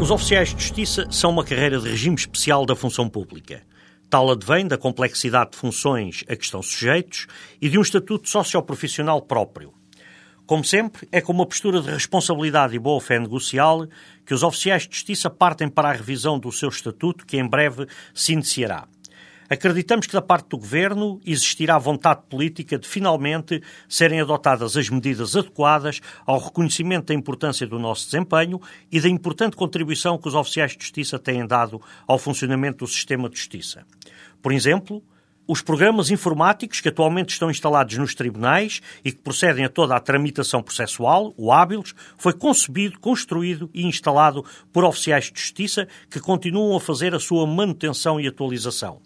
Os oficiais de justiça são uma carreira de regime especial da função pública. Tal advém da complexidade de funções a que estão sujeitos e de um estatuto socioprofissional próprio. Como sempre, é com uma postura de responsabilidade e boa-fé negocial que os oficiais de justiça partem para a revisão do seu estatuto, que em breve se iniciará. Acreditamos que da parte do Governo existirá vontade política de finalmente serem adotadas as medidas adequadas ao reconhecimento da importância do nosso desempenho e da importante contribuição que os oficiais de justiça têm dado ao funcionamento do sistema de justiça. Por exemplo, os programas informáticos que atualmente estão instalados nos tribunais e que procedem a toda a tramitação processual, o Hábilos, foi concebido, construído e instalado por oficiais de justiça que continuam a fazer a sua manutenção e atualização.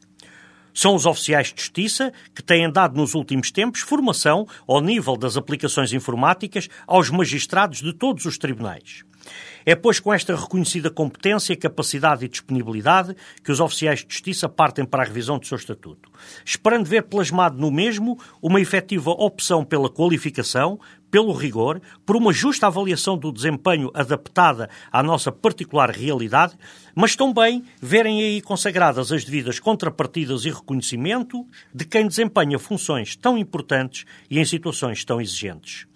São os oficiais de justiça que têm dado nos últimos tempos formação ao nível das aplicações informáticas aos magistrados de todos os tribunais. É, pois, com esta reconhecida competência, capacidade e disponibilidade que os oficiais de justiça partem para a revisão do seu estatuto, esperando ver plasmado no mesmo uma efetiva opção pela qualificação, pelo rigor, por uma justa avaliação do desempenho adaptada à nossa particular realidade, mas também verem aí consagradas as devidas contrapartidas e reconhecimento de quem desempenha funções tão importantes e em situações tão exigentes.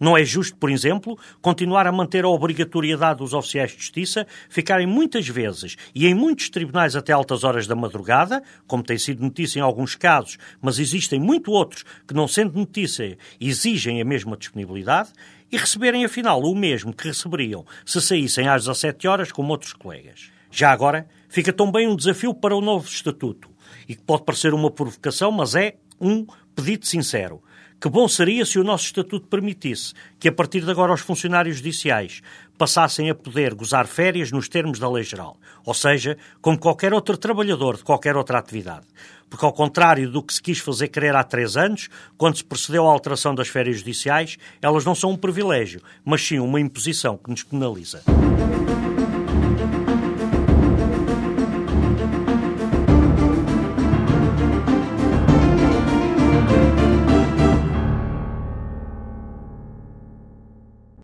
Não é justo, por exemplo, continuar a manter a obrigatoriedade dos oficiais de justiça ficarem muitas vezes e em muitos tribunais até altas horas da madrugada, como tem sido notícia em alguns casos, mas existem muito outros que, não sendo notícia, exigem a mesma disponibilidade e receberem afinal o mesmo que receberiam se saíssem às 17 horas como outros colegas. Já agora, fica também um desafio para o novo estatuto e que pode parecer uma provocação, mas é um pedido sincero. Que bom seria se o nosso Estatuto permitisse que, a partir de agora, os funcionários judiciais passassem a poder gozar férias nos termos da lei geral, ou seja, como qualquer outro trabalhador de qualquer outra atividade. Porque, ao contrário do que se quis fazer crer há três anos, quando se procedeu à alteração das férias judiciais, elas não são um privilégio, mas sim uma imposição que nos penaliza.